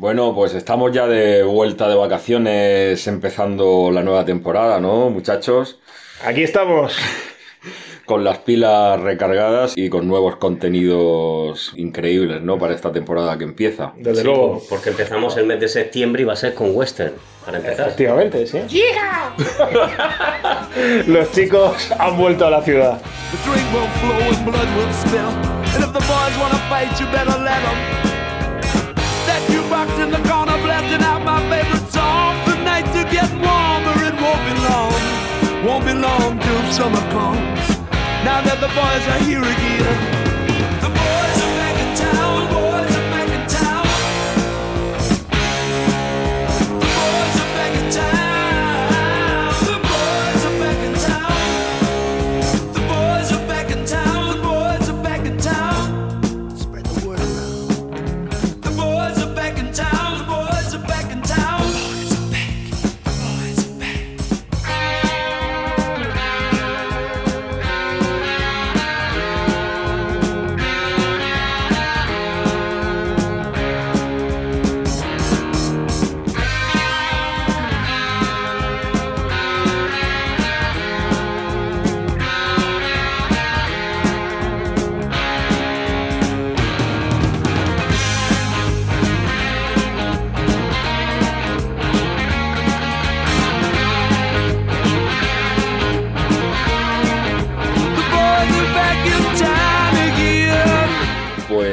Bueno, pues estamos ya de vuelta de vacaciones, empezando la nueva temporada, ¿no, muchachos? Aquí estamos. Con las pilas recargadas y con nuevos contenidos increíbles, ¿no? Para esta temporada que empieza. Desde Sí, luego. Porque empezamos el mes de septiembre y va a ser con western, para empezar. Efectivamente, sí. Los chicos han vuelto a la ciudad. In the corner blasting out my favorite song. The nights are getting warmer, it won't be long. Won't be long till summer comes. Now that the boys are here again.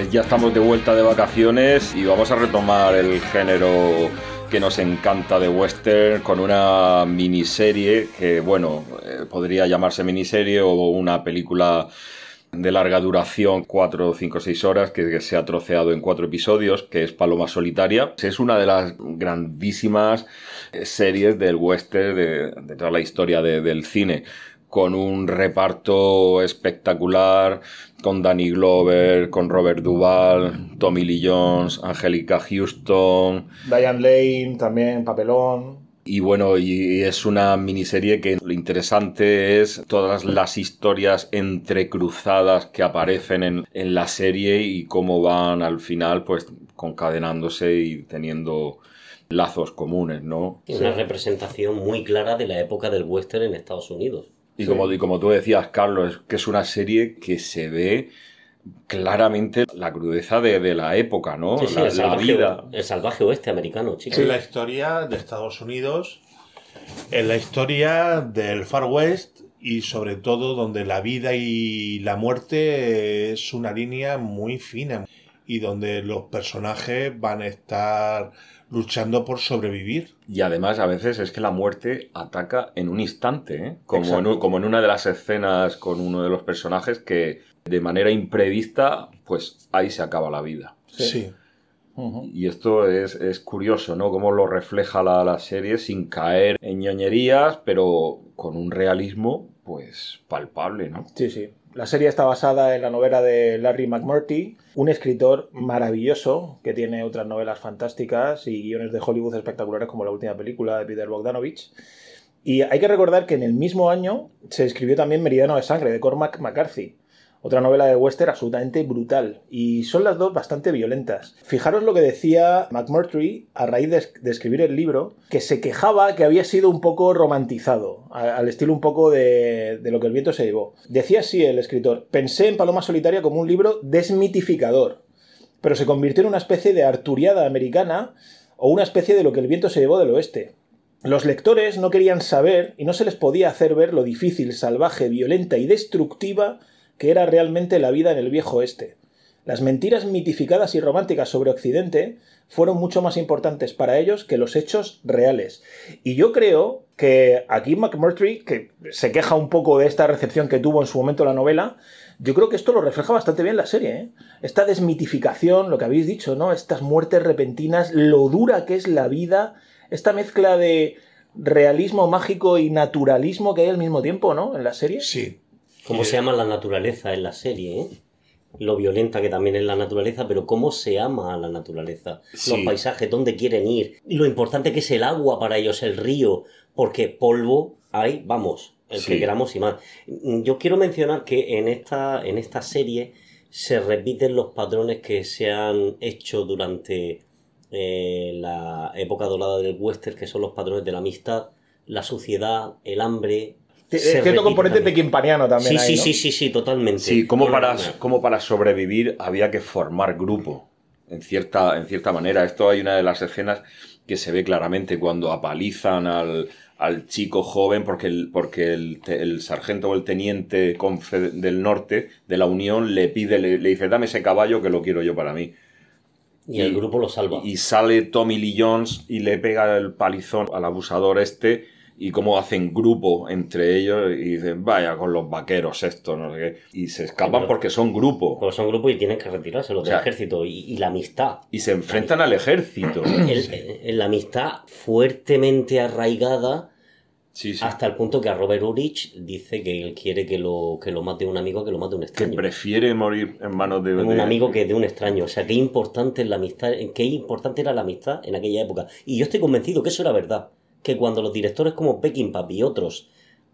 Pues ya estamos de vuelta de vacaciones y vamos a retomar el género que nos encanta de western con una miniserie que, bueno, eh, podría llamarse miniserie o una película de larga duración, 4, 5, 6 horas, que, se ha troceado en cuatro episodios, que es Paloma Solitaria. Es una de las grandísimas eh, series del western de, de toda la historia de- del cine con un reparto espectacular, con Danny Glover, con Robert Duvall, Tommy Lee Jones, Angelica Houston. Diane Lane, también, papelón. Y bueno, y es una miniserie que lo interesante es todas las historias entrecruzadas que aparecen en, en la serie y cómo van al final pues concadenándose y teniendo lazos comunes, ¿no? Y Una representación muy clara de la época del western en Estados Unidos. Y como, y como tú decías, Carlos, es que es una serie que se ve claramente la crudeza de, de la época, ¿no? Sí, sí, la, el, la salvaje, vida. el salvaje oeste americano, chicos. Es la historia de Estados Unidos, es la historia del Far West y sobre todo donde la vida y la muerte es una línea muy fina y donde los personajes van a estar luchando por sobrevivir. Y además, a veces es que la muerte ataca en un instante, ¿eh? como, en, Exacto. un- como en una de las escenas con uno de los personajes que de manera imprevista, pues ahí se acaba la vida. Sí. Y esto es, es curioso, ¿no? Cómo lo refleja la, la serie sin caer en ñoñerías, pero con un realismo, pues, palpable, ¿no? Sí, sí. La serie está basada en la novela de Larry McMurtry, un escritor maravilloso que tiene otras novelas fantásticas y guiones de Hollywood espectaculares como la última película de Peter Bogdanovich. Y hay que recordar que en el mismo año se escribió también Meridiano de Sangre de Cormac McCarthy, otra novela de western absolutamente brutal. Y son las dos bastante violentas. Fijaros lo que decía McMurtry a raíz de, escribir el libro, que se quejaba que había sido un poco romantizado, al estilo un poco de, de lo que el viento se llevó. Decía así el escritor, pensé en Paloma Solitaria como un libro desmitificador, pero se convirtió en una especie de arturiada americana o una especie de lo que el viento se llevó del oeste. Los lectores no querían saber y no se les podía hacer ver lo difícil, salvaje, violenta y destructiva que era realmente la vida en el viejo oeste. Las mentiras mitificadas y románticas sobre Occidente fueron mucho más importantes para ellos que los hechos reales. Y yo creo que aquí McMurtry, que se queja un poco de esta recepción que tuvo en su momento la novela, yo creo que esto lo refleja bastante bien la serie. ¿eh? Esta desmitificación, lo que habéis dicho, ¿no? Estas muertes repentinas, lo dura que es la vida, esta mezcla de realismo mágico y naturalismo que hay al mismo tiempo, ¿no? En la serie. Sí. ¿Cómo se llama la naturaleza en la serie? eh? Lo violenta que también es la naturaleza, pero cómo se ama a la naturaleza. Sí. Los paisajes, dónde quieren ir. Lo importante que es el agua para ellos, el río, porque polvo hay, vamos, el Sí. que queramos y más. Yo quiero mencionar que en esta, en esta serie se repiten los patrones que se han hecho durante eh, la época dorada del western, que son los patrones de la amistad, la suciedad, el hambre. Cierto componente también. pequimpaniano también. Sí, sí, ¿no? sí, sí, sí, totalmente. Sí, como para, como para sobrevivir había que formar grupo, en cierta, en cierta manera. Esto hay una de las escenas que se ve claramente cuando apalizan al, al chico joven porque el, porque el, el sargento o el teniente del norte de la Unión le pide, le, le dice, dame ese caballo que lo quiero yo para mí. Y el grupo lo salva. Y sale Tommy Lee Jones y le pega el palizón al abusador este y cómo hacen grupo entre ellos y dicen, vaya con los vaqueros estos, no sé qué. Y se escapan pero- porque son grupo. Porque son grupos y tienen que retirarse los del O sea, ejército. Y, y la amistad. Y se enfrentan al ejército. El- el- la amistad fuertemente arraigada Sí, sí. hasta el punto que a Robert Urich dice que él quiere que lo, que lo mate un amigo que lo mate un Que extraño. prefiere morir en manos de... un de- amigo que de un extraño. O sea, qué importante es la amistad, qué importante era la amistad en aquella época. Y yo estoy convencido que eso era verdad. Que cuando los directores como Peckinpah y otros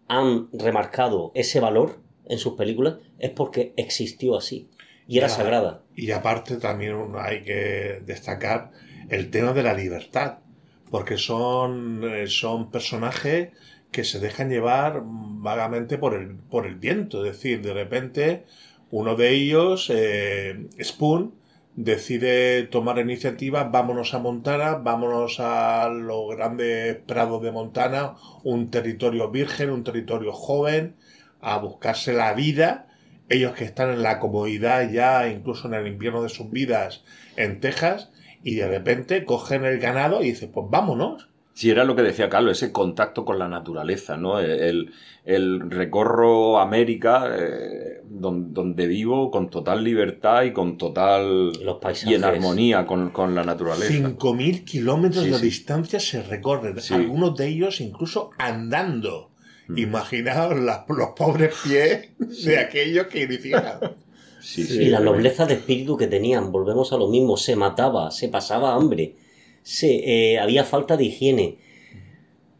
han remarcado ese valor en sus películas, es porque existió así. Y era sagrada. Y aparte también hay que destacar el tema de la libertad, porque son, eh, son personajes que se dejan llevar vagamente por el, por el viento. Es decir, de repente uno de ellos, eh, Spoon, decide tomar iniciativa, vámonos a Montana, vámonos a los grandes prados de Montana, un territorio virgen, un territorio joven, a buscarse la vida ellos que están en la comodidad ya, incluso en el invierno de sus vidas en Texas, y de repente cogen el ganado y dicen, pues vámonos. Sí, era lo que decía Carlos, ese contacto con la naturaleza, ¿no? El, el recorro América, eh, don- donde vivo con total libertad y con total... Los paisajes. Y en armonía con, con la naturaleza. 5.000 kilómetros Sí, de sí. distancia se recorren, Sí. algunos de ellos incluso andando. Mm. Imaginaos las- los pobres pies de aquellos que iniciaron. Sí, y sí, la nobleza de espíritu que tenían, volvemos a lo mismo, se mataba, se pasaba hambre, se, eh, había falta de higiene,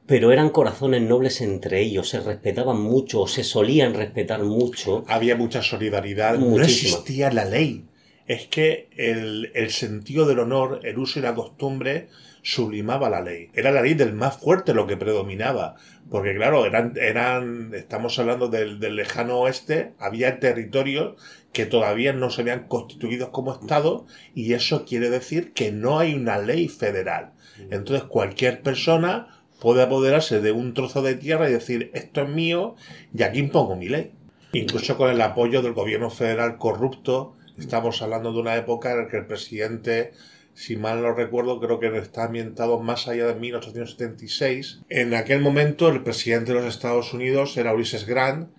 pero eran corazones nobles entre ellos, se respetaban mucho, se solían respetar mucho. Había mucha solidaridad, no Muchísima. existía la ley. Es que el, el sentido del honor, el uso y la costumbre sublimaba la ley. Era la ley del más fuerte lo que predominaba. Porque claro, eran, eran estamos hablando del, del lejano oeste, había territorios que todavía no se habían constituido como Estado y eso quiere decir que no hay una ley federal. Entonces cualquier persona puede apoderarse de un trozo de tierra y decir esto es mío y aquí impongo mi ley. Incluso con el apoyo del gobierno federal corrupto, estamos hablando de una época en la que el presidente, si mal no recuerdo, creo que está ambientado más allá de 1876. En aquel momento el presidente de los Estados Unidos era Ulysses Grant,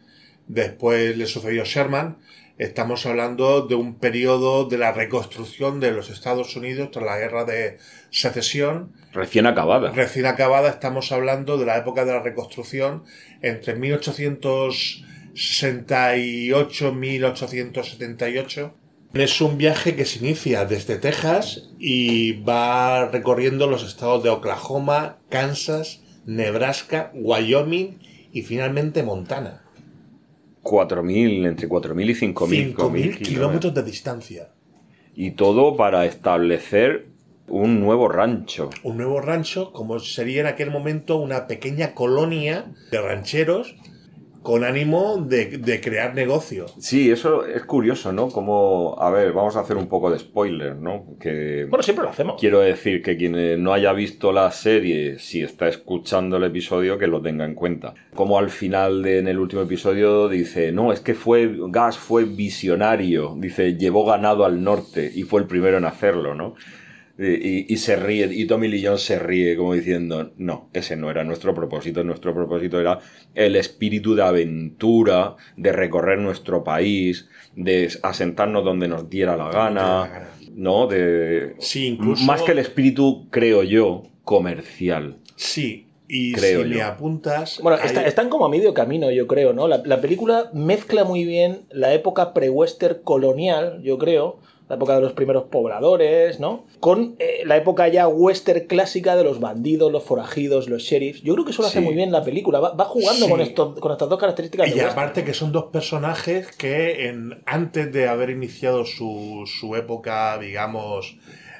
después le sucedió Sherman. Estamos hablando de un periodo de la reconstrucción de los Estados Unidos tras la guerra de secesión, Recién acabada. recién acabada, estamos hablando de la época de la reconstrucción entre 1868 1878. Es un viaje que se inicia desde Texas y va recorriendo los estados de Oklahoma, Kansas, Nebraska, Wyoming y finalmente Montana. 4.000, entre 4.000 y 5.000 5.000 kilómetros de distancia. Y todo para establecer un nuevo rancho. Un nuevo rancho, como sería en aquel momento una pequeña colonia de rancheros con ánimo de, de crear negocio. Sí, eso es curioso, ¿no? Como, a ver, vamos a hacer un poco de spoiler, ¿no? Que Bueno, siempre lo hacemos. quiero decir que quien eh, no haya visto la serie, si está escuchando el episodio, que lo tenga en cuenta. Como al final de, en el último episodio dice, no, es que fue, Gas fue visionario, dice, llevó ganado al norte y fue el primero en hacerlo, ¿no? Y, y se ríe, y Tommy Lee Jones se ríe como diciendo, no, ese no era nuestro propósito, nuestro propósito era el espíritu de aventura, de recorrer nuestro país, de asentarnos donde nos diera la gana, ¿no? De, Sí, incluso. más que el espíritu, creo yo, comercial. Sí, y Creo si yo. me apuntas. Bueno, hay- está- están como a medio camino, yo creo, ¿no? La, la película mezcla muy bien la época pre-western colonial, yo creo, la época de los primeros pobladores, ¿no? Con eh, la época ya western clásica de los bandidos, los forajidos, los sheriffs. Yo creo que eso lo hace Sí. muy bien la película. Va, va jugando Sí. con, esto, con estas dos características. Y de aparte que son dos personajes que en, antes de haber iniciado su, su época, digamos,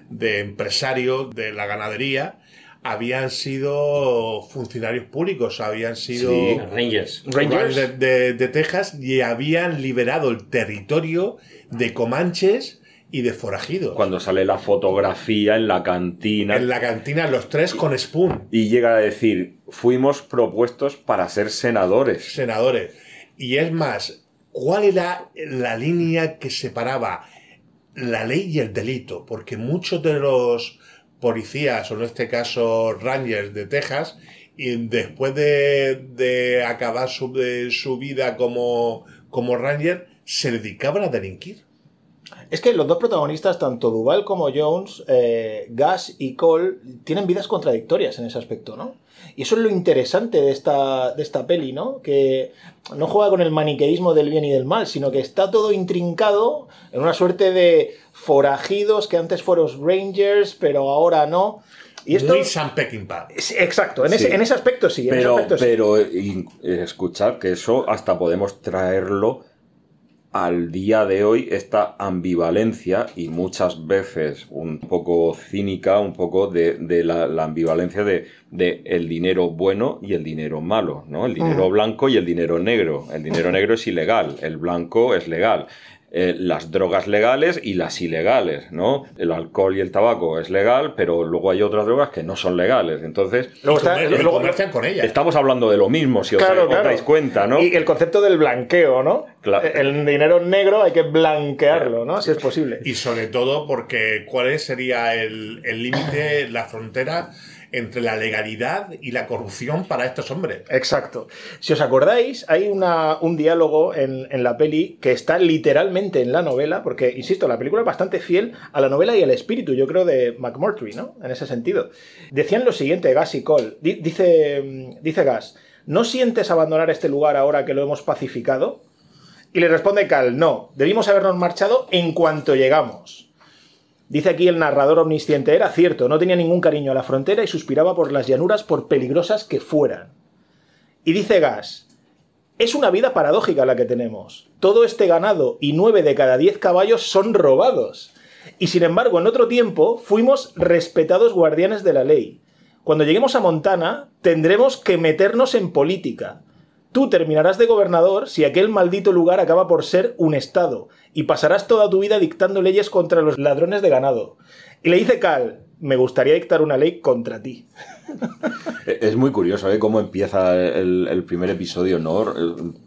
de empresarios de la ganadería habían sido funcionarios públicos, habían sido Sí. Rangers. Rangers. de, de- de Texas y habían liberado el territorio de comanches y de forajidos. Cuando sale la fotografía en la cantina En la cantina los tres con Spoon, y llega a decir, fuimos propuestos para ser senadores. senadores. Y es más, ¿cuál era la línea que separaba la ley y el delito? Porque muchos de los policías, o en este caso Rangers de Texas, y después de, de acabar su, de su vida como, como Ranger, se dedicaban a delinquir. Es que los dos protagonistas, tanto Duval como Jones, eh, Gas y Cole, tienen vidas contradictorias en ese aspecto, ¿no? Y eso es lo interesante de esta, de esta peli, ¿no? Que no juega con el maniqueísmo del bien y del mal, sino que está todo intrincado en una suerte de forajidos que antes fueron Rangers, pero ahora no. Y esto... Muy Sam Peckinpah. Sí, Exacto, en ese, en ese aspecto sí. en ese Pero, aspecto sí. pero escuchad que eso hasta podemos traerlo al día de hoy, esta ambivalencia y muchas veces un poco cínica, un poco de, de la, la ambivalencia de, de el dinero bueno y el dinero malo, ¿no? El dinero blanco y el dinero negro. El dinero negro es ilegal, el blanco es legal. Eh, las drogas legales y las ilegales, ¿no? El alcohol y el tabaco es legal, pero luego hay otras drogas que no son legales. Entonces, Luego está- comer- luego- comercian con ella. Estamos hablando de lo mismo, si os, Claro, os claro. dais cuenta, ¿no? Y el concepto del blanqueo, ¿no? Claro. El dinero negro hay que blanquearlo, ¿no? Si es posible. Y sobre todo porque cuál sería el el límite, la frontera entre la legalidad y la corrupción para estos hombres. Exacto. Si os acordáis, hay una- un diálogo en, la peli que está literalmente en la novela, porque, insisto, la película es bastante fiel a la novela y al espíritu, yo creo, de McMurtry, ¿no? En ese sentido. Decían lo siguiente, Gas y Cole. Di- dice, dice Gas, ¿no sientes abandonar este lugar ahora que lo hemos pacificado? Y le responde Cal, no, debimos habernos marchado en cuanto llegamos. Dice aquí el narrador omnisciente, era cierto, no tenía ningún cariño a la frontera y suspiraba por las llanuras por peligrosas que fueran. Y dice Gas, es una vida paradójica la que tenemos. Todo este ganado y nueve de cada diez caballos son robados. Y sin embargo, en otro tiempo fuimos respetados guardianes de la ley. Cuando lleguemos a Montana, tendremos que meternos en política. Tú terminarás de gobernador si aquel maldito lugar acaba por ser un estado, y pasarás toda tu vida dictando leyes contra los ladrones de ganado. Y le dice Cal, me gustaría dictar una ley contra ti. Es muy curioso ¿eh? cómo empieza el, el primer episodio, ¿no?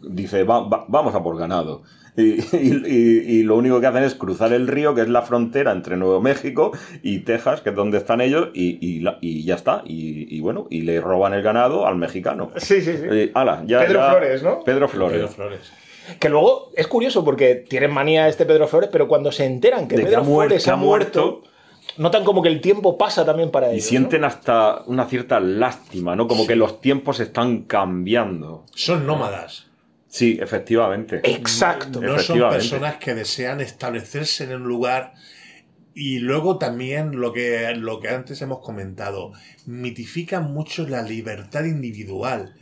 Dice, "Va- va- vamos a por ganado. Y, y- y- y lo único que hacen es cruzar el río, que es la frontera entre Nuevo México y Texas, que es donde están ellos, y, y la- y ya está. Y, y bueno, y le roban el ganado al mexicano. Sí, sí, sí. Eh, ala, ya- Pedro ya- Flores, ¿no? Pedro Flores. Pedro Flores. Que luego es curioso porque tienen manía este Pedro Flores, pero cuando se enteran que De que Pedro ha Flores ha ha muerto, notan como que el tiempo pasa también para Y ellos. sienten ¿no? hasta una cierta lástima, ¿no? Como que los tiempos están cambiando. Son nómadas. Sí, efectivamente. Exacto. No son Efectivamente. personas que desean establecerse en un lugar. Y luego también lo que, lo que antes hemos comentado, mitifican mucho la libertad individual.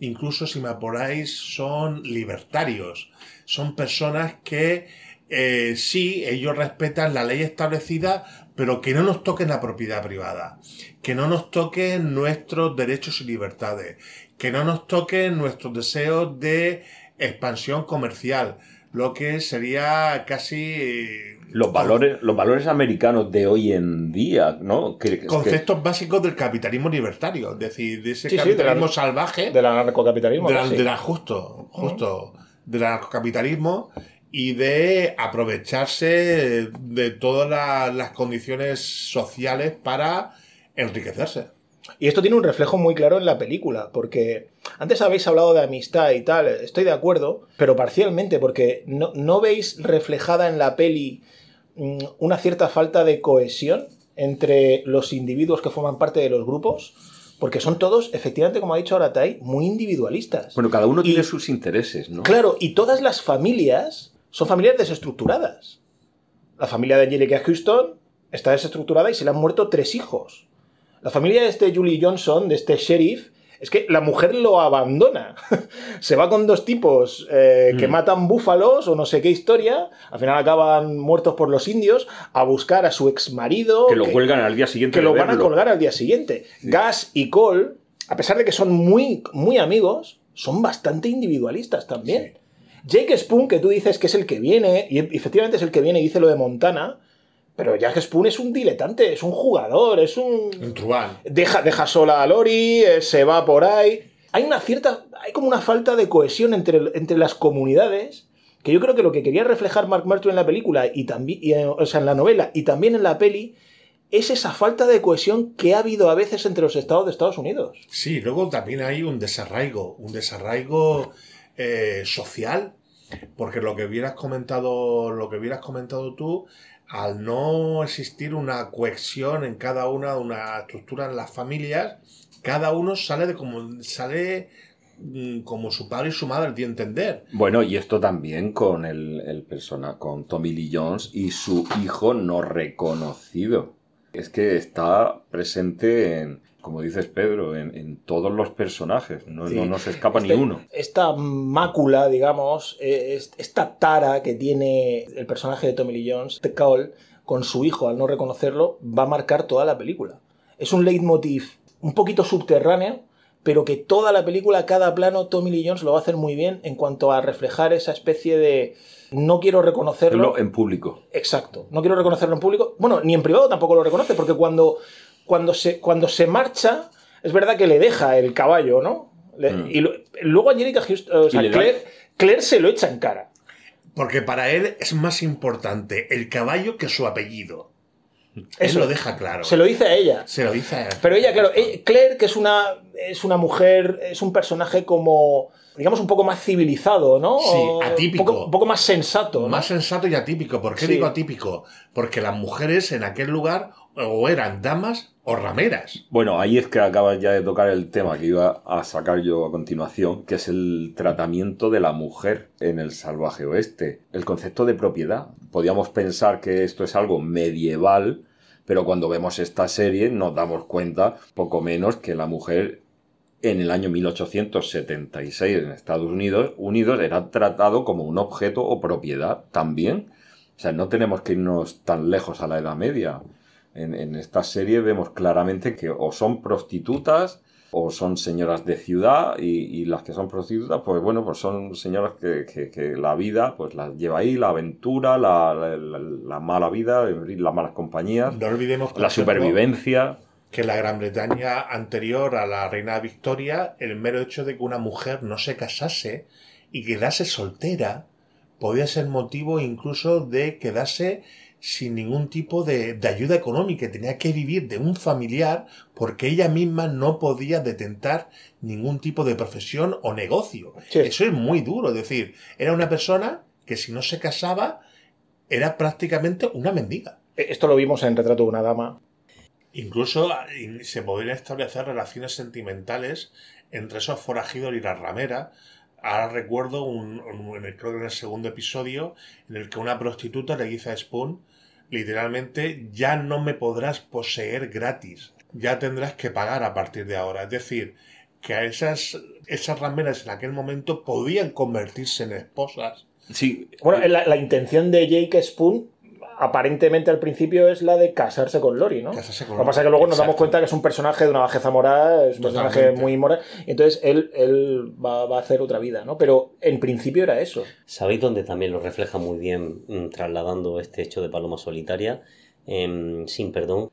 Incluso si me apuráis, son libertarios. Son personas que eh, sí, ellos respetan la ley establecida, pero que no nos toquen la propiedad privada, que no nos toquen nuestros derechos y libertades, que no nos toquen nuestros deseos de expansión comercial, lo que sería casi eh, Los valores, los valores americanos de hoy en día, ¿no? Que- que- conceptos básicos del capitalismo libertario, es decir, de ese Sí, sí, de la- capitalismo salvaje, Del anarcocapitalismo. de la, casi. de la- justo, justo, del anarcocapitalismo y de aprovecharse de todas la- las condiciones sociales para enriquecerse. Y esto tiene un reflejo muy claro en la película, porque antes habéis hablado de amistad y tal, estoy de acuerdo, pero parcialmente, porque no, ¿no veis reflejada en la peli mm, una cierta falta de cohesión entre los individuos que forman parte de los grupos? Porque son todos, efectivamente, como ha dicho Aratai, muy individualistas. Bueno, cada uno Y- tiene sus intereses, ¿no? Claro, y todas las familias son familias desestructuradas. La familia de Angelica Houston está desestructurada y se le han muerto tres hijos. La familia de este Julie Johnson, de este sheriff, Es que la mujer lo abandona. Se va con dos tipos eh, que Mm. matan búfalos o no sé qué historia. Al final acaban muertos por los indios a buscar a su ex marido. Que lo cuelgan al día siguiente. que lo van a colgar al día siguiente. Gas y Cole, a pesar de que son muy, muy amigos, son bastante individualistas también. Jake Spoon, que tú dices que es el que viene, y efectivamente es el que viene y dice lo de Montana, pero Jake Spoon es un diletante, es un jugador, es un... Un truán. Deja, deja sola a Lori, eh, se va por ahí. Hay una cierta. Hay como una falta de cohesión entre, entre las comunidades. Que yo creo que lo que quería reflejar Mark Murtry en la película y también. y, eh, o sea, en la novela y también en la peli. Es esa falta de cohesión que ha habido a veces entre los estados de Estados Unidos. Sí, luego también hay un desarraigo, un desarraigo eh, social, porque lo que hubieras comentado, lo que hubieras comentado tú, al no existir una cohesión en cada una, una estructura en las familias, cada uno sale de como sale mm, como su padre y su madre de entender. Bueno, y esto también con el, el persona, con Tommy Lee Jones y su hijo no reconocido. Es que está presente en, como dices Pedro, en, en todos los personajes. No, Sí. no nos escapa ni Este- uno. Esta mácula, digamos, es- esta tara que tiene el personaje de Tommy Lee Jones, The Cole, con su hijo al no reconocerlo, va a marcar toda la película. Es un leitmotiv un poquito subterráneo, pero que toda la película, cada plano, Tommy Lee Jones lo va a hacer muy bien en cuanto a reflejar esa especie de no quiero reconocerlo. En público. Exacto. No quiero reconocerlo en público. Bueno, ni en privado tampoco lo reconoce, porque cuando, cuando, se, cuando se marcha, es verdad que le deja el caballo, ¿no? Le- Mm. Y lo- luego Angelica Houston, o sea, Claire, Claire se lo echa en cara. Porque para él es más importante el caballo que su apellido. Él Eso. lo deja claro. Se lo dice a ella. Se lo dice a él. Pero ella, claro, ella- Claire, que es una, es una mujer, es un personaje como, digamos, un poco más civilizado, ¿no? Sí, atípico. Un poco, un poco más sensato, ¿no? Más sensato y atípico. ¿Por qué Sí. digo atípico? Porque las mujeres en aquel lugar o eran damas o rameras. Bueno, ahí es que acabas ya de tocar el tema que iba a sacar yo a continuación, que es el tratamiento de la mujer en el salvaje oeste. El concepto de propiedad. Podíamos pensar que esto es algo medieval, pero cuando vemos esta serie nos damos cuenta, poco menos, que la mujer en el año 1876 en Estados Unidos, Unidos era tratado como un objeto o propiedad también. O sea, no tenemos que irnos tan lejos a la Edad Media. En, en esta serie vemos claramente que o son prostitutas o son señoras de ciudad y, y las que son prostitutas, pues bueno, pues son señoras que, que- que la vida pues las lleva ahí, la aventura, la, la- la- la mala vida, las malas compañías, No olvidemos por la ejemplo, supervivencia. Que la Gran Bretaña anterior a la reina Victoria, el mero hecho de que una mujer no se casase y quedase soltera podía ser motivo incluso de quedarse sin ningún tipo de, de ayuda económica. Tenía que vivir de un familiar porque ella misma no podía detentar ningún tipo de profesión o negocio. Sí. Eso es muy duro. Es decir, era una persona que si no se casaba era prácticamente una mendiga. Esto lo vimos en Retrato de una Dama. Incluso eh, se podrían establecer relaciones sentimentales entre esos forajidos y la ramera. Ahora recuerdo, un, creo que en el segundo episodio, en el que una prostituta le dice a Spoon, literalmente, ya no me podrás poseer gratis, ya tendrás que pagar a partir de ahora. Es decir, que a esas, esas rameras en aquel momento podían convertirse en esposas. Sí, Bueno, la, la intención de Jake Spoon, aparentemente al principio, es la de casarse con Lori, ¿no? Casarse con Lo que pasa es que luego nos damos cuenta que es un personaje de una bajeza moral, es un personaje muy moral, entonces él, él va, va a hacer otra vida, ¿no? Pero en principio era eso. ¿Sabéis dónde también lo refleja muy bien mm, trasladando este hecho de Paloma Solitaria? En Sin Perdón.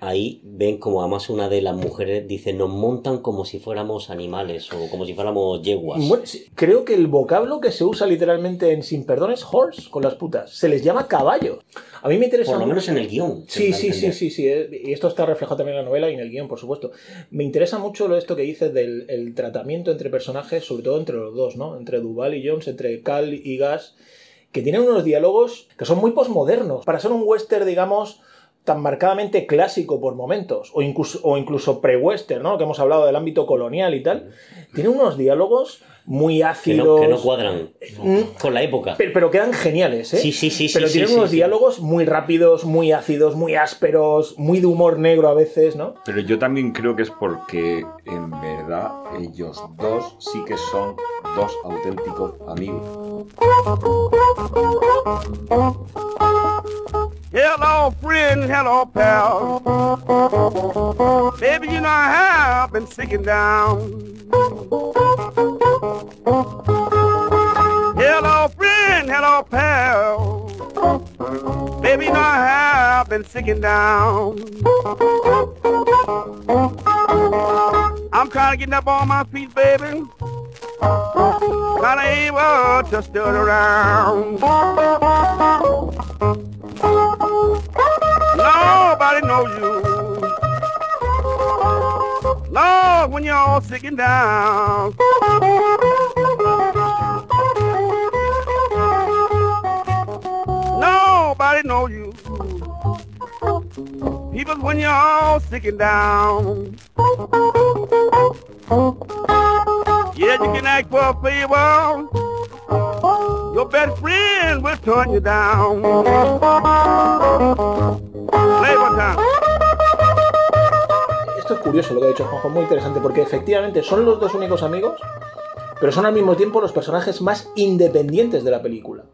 Ahí ven como además una de las mujeres dice nos montan como si fuéramos animales o como si fuéramos yeguas. Bueno, creo que el vocablo que se usa literalmente en Sin Perdón es horse con las putas. Se les llama caballo. A mí me interesa. Por lo menos en el guion. Sí, sí, sí, sí, sí. eh, Y esto está reflejado también en la novela y en el guion, por supuesto. Me interesa mucho lo esto que dices del el tratamiento entre personajes, sobre todo entre los dos, ¿no? Entre Duval y Jones, entre Cal y Gas, que tienen unos diálogos que son muy posmodernos. Para ser un western, digamos, tan marcadamente clásico por momentos, o incluso, o incluso pre-western, ¿no? Que hemos hablado del ámbito colonial y tal, tiene unos diálogos muy Que ácidos. no, que no cuadran Mm, con la época. pero, pero quedan geniales, ¿eh? Sí, sí, sí, Pero sí, tienen sí, unos sí, sí. diálogos muy rápidos, muy ácidos, muy ásperos, muy de humor negro a veces, ¿no? Pero yo también creo que es porque en verdad ellos dos sí que son dos auténticos amigos. Hello, friend, hello, pal. Baby, you know I've been sinking down. Hello, friend, hello, pal. Baby, you know I've been sinking down. I'm trying to get up on my feet, baby. Kinda able to stir around. Nobody knows you. Lord, when you're all sick and down. Nobody knows you. People, when you're all sick and down. For a. Your best friend will turn you down. Play. Esto es curioso lo que ha dicho Juanjo, muy interesante, porque efectivamente son los dos únicos amigos, pero son al mismo tiempo los personajes más independientes de la película.